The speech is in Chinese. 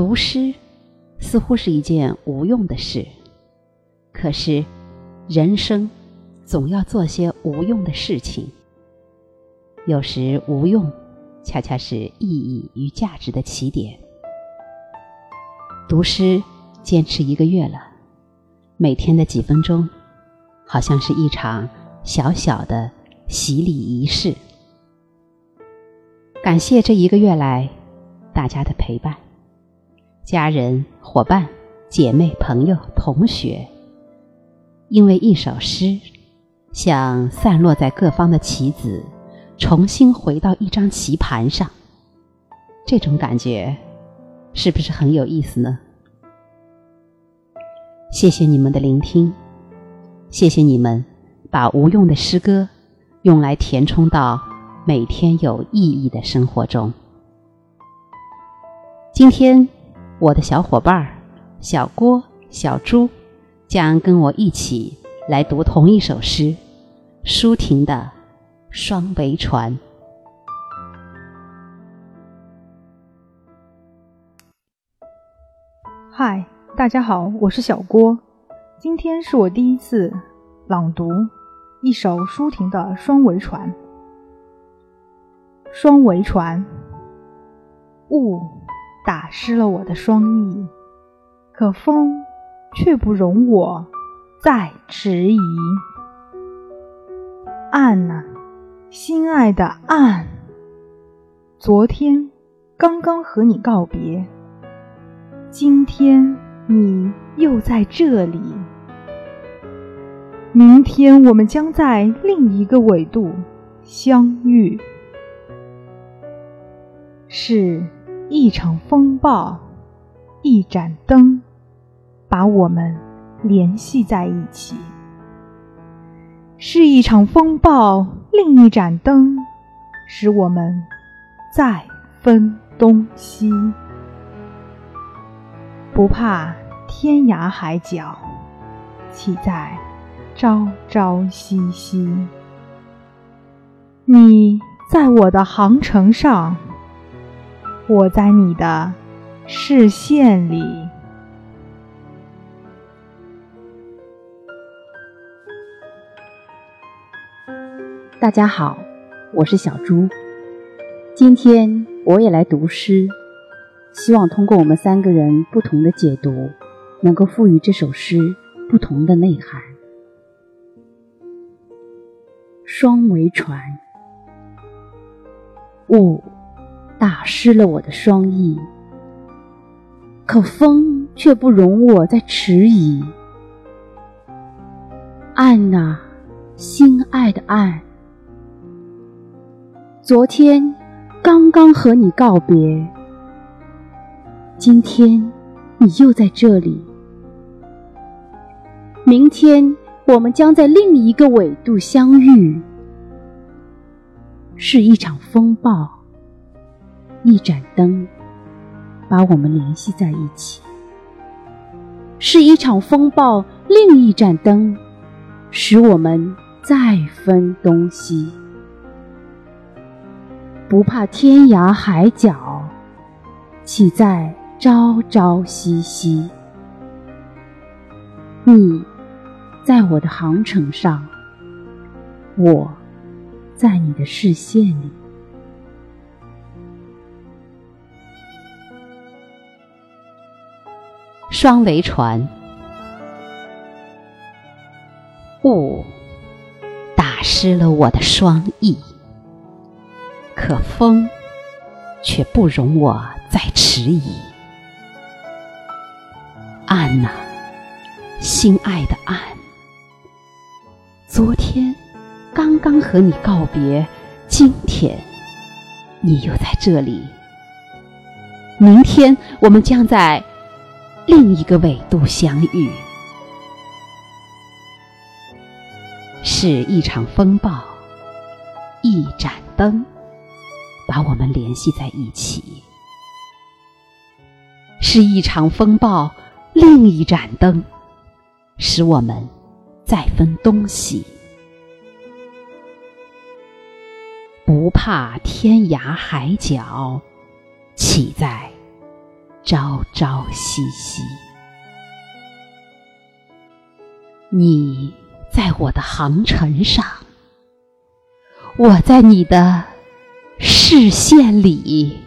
读诗似乎是一件无用的事，可是人生总要做些无用的事情。有时无用，恰恰是意义与价值的起点。读诗坚持一个月了，每天的几分钟，好像是一场小小的洗礼仪式。感谢这一个月来大家的陪伴，家人、伙伴、姐妹、朋友、同学，因为一首诗，像散落在各方的棋子，重新回到一张棋盘上，这种感觉是不是很有意思呢？谢谢你们的聆听，谢谢你们把无用的诗歌用来填充到。每天有意义的生活中，今天我的小伙伴小郭、小朱将跟我一起来读同一首诗，舒婷的《双桅船》。嗨，大家好，我是小郭，今天是我第一次朗读一首舒婷的《双桅船》。双桅船，雾打湿了我的双翼，可风却不容我再迟疑。岸呐，心爱的岸，昨天刚刚和你告别，今天你又在这里，明天我们将在另一个纬度相遇。是一场风暴，一盏灯，把我们联系在一起。是一场风暴，另一盏灯，使我们再分东西。不怕天涯海角，岂在朝朝夕夕？你在我的航程上。我在你的视线里。大家好，我是小朱。今天我也来读诗，希望通过我们三个人不同的解读，能够赋予这首诗不同的内涵。双桅船，雾。打湿了我的双翼，可风却不容我再迟疑。岸呐，心爱的岸，昨天刚刚和你告别，今天你又在这里，明天我们将在另一个纬度相遇，是一场风暴。一盏灯把我们联系在一起，是一场风暴；另一盏灯使我们再分东西。不怕天涯海角，岂在朝朝夕夕？你在我的航程上，我在你的视线里。双桅船，雾打湿了我的双翼，可风却不容我再迟疑。岸呐，心爱的岸，昨天刚刚和你告别，今天你又在这里，明天我们将在。另一个纬度相遇，是一场风暴，一盏灯把我们联系在一起；是一场风暴，另一盏灯使我们再分东西。不怕天涯海角，岂在？朝朝夕夕。你在我的航程上，我在你的视线里。